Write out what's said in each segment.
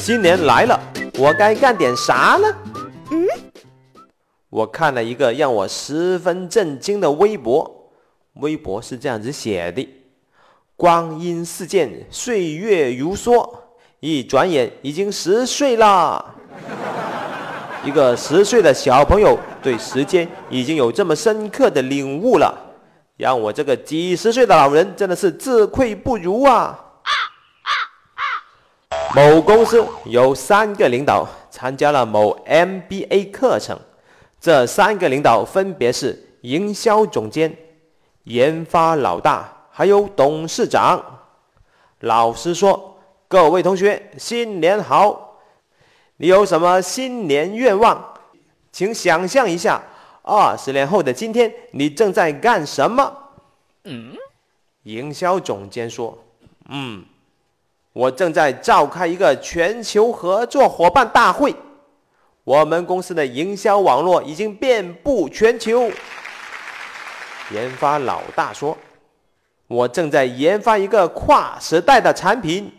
新年来了，我该干点啥呢？嗯，我看了一个让我十分震惊的微博，微博是这样子写的：光阴似箭，岁月如梭，一转眼已经十岁了。一个十岁的小朋友对时间已经有这么深刻的领悟了，让我这个几十岁的老人真的是自愧不如啊！某公司有三个领导参加了某 MBA 课程，这三个领导分别是营销总监、研发老大，还有董事长。老师说：“各位同学，新年好！”你有什么新年愿望？请想象一下，二十年后的今天，你正在干什么？嗯，营销总监说：“嗯，我正在召开一个全球合作伙伴大会。我们公司的营销网络已经遍布全球。”研发老大说：“我正在研发一个跨时代的产品，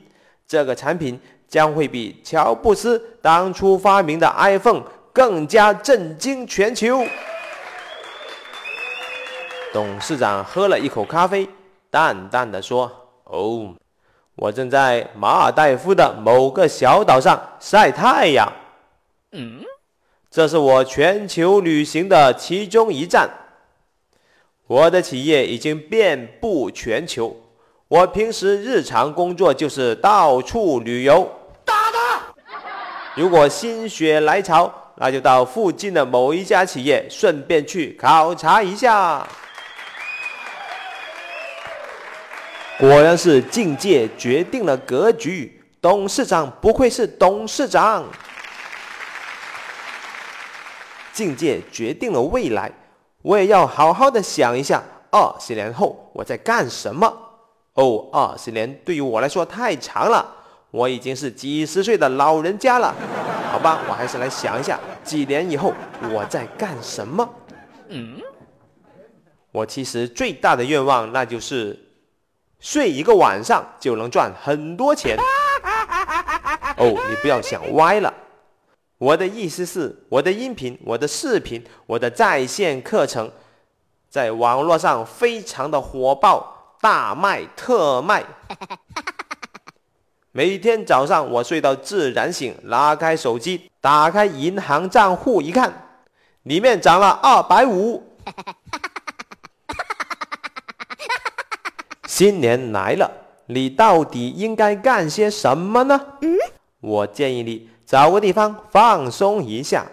这个产品。”将会比乔布斯当初发明的 iPhone 更加震惊全球。董事长喝了一口咖啡，淡淡的说：“哦，我正在马尔代夫的某个小岛上晒太阳。嗯，这是我全球旅行的其中一站。我的企业已经遍布全球，我平时日常工作就是到处旅游。”打他如果心血来潮，那就到附近的某一家企业，顺便去考察一下。果然是境界决定了格局，董事长不愧是董事长。境界决定了未来，我也要好好的想一下，二十年后我在干什么？哦，二十年对于我来说太长了。我已经是几十岁的老人家了，好吧，我还是来想一下，几年以后我在干什么？嗯，我其实最大的愿望那就是睡一个晚上就能赚很多钱。哦，你不要想歪了，我的意思是，我的音频、我的视频、我的在线课程，在网络上非常的火爆，大卖特卖。每天早上我睡到自然醒，拉开手机，打开银行账户一看，里面涨了二百五。新年来了，你到底应该干些什么呢？我建议你找个地方放松一下，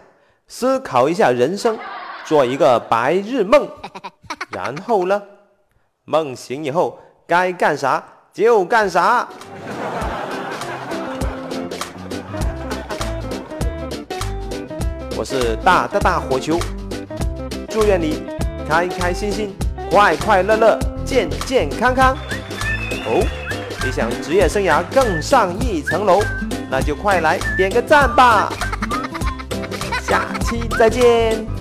思考一下人生，做一个白日梦，然后呢，梦醒以后该干啥就干啥。我是大大大火球，祝愿你开开心心、快快乐乐、健健康康。哦，你想职业生涯更上一层楼，那就快来点个赞吧！下期再见。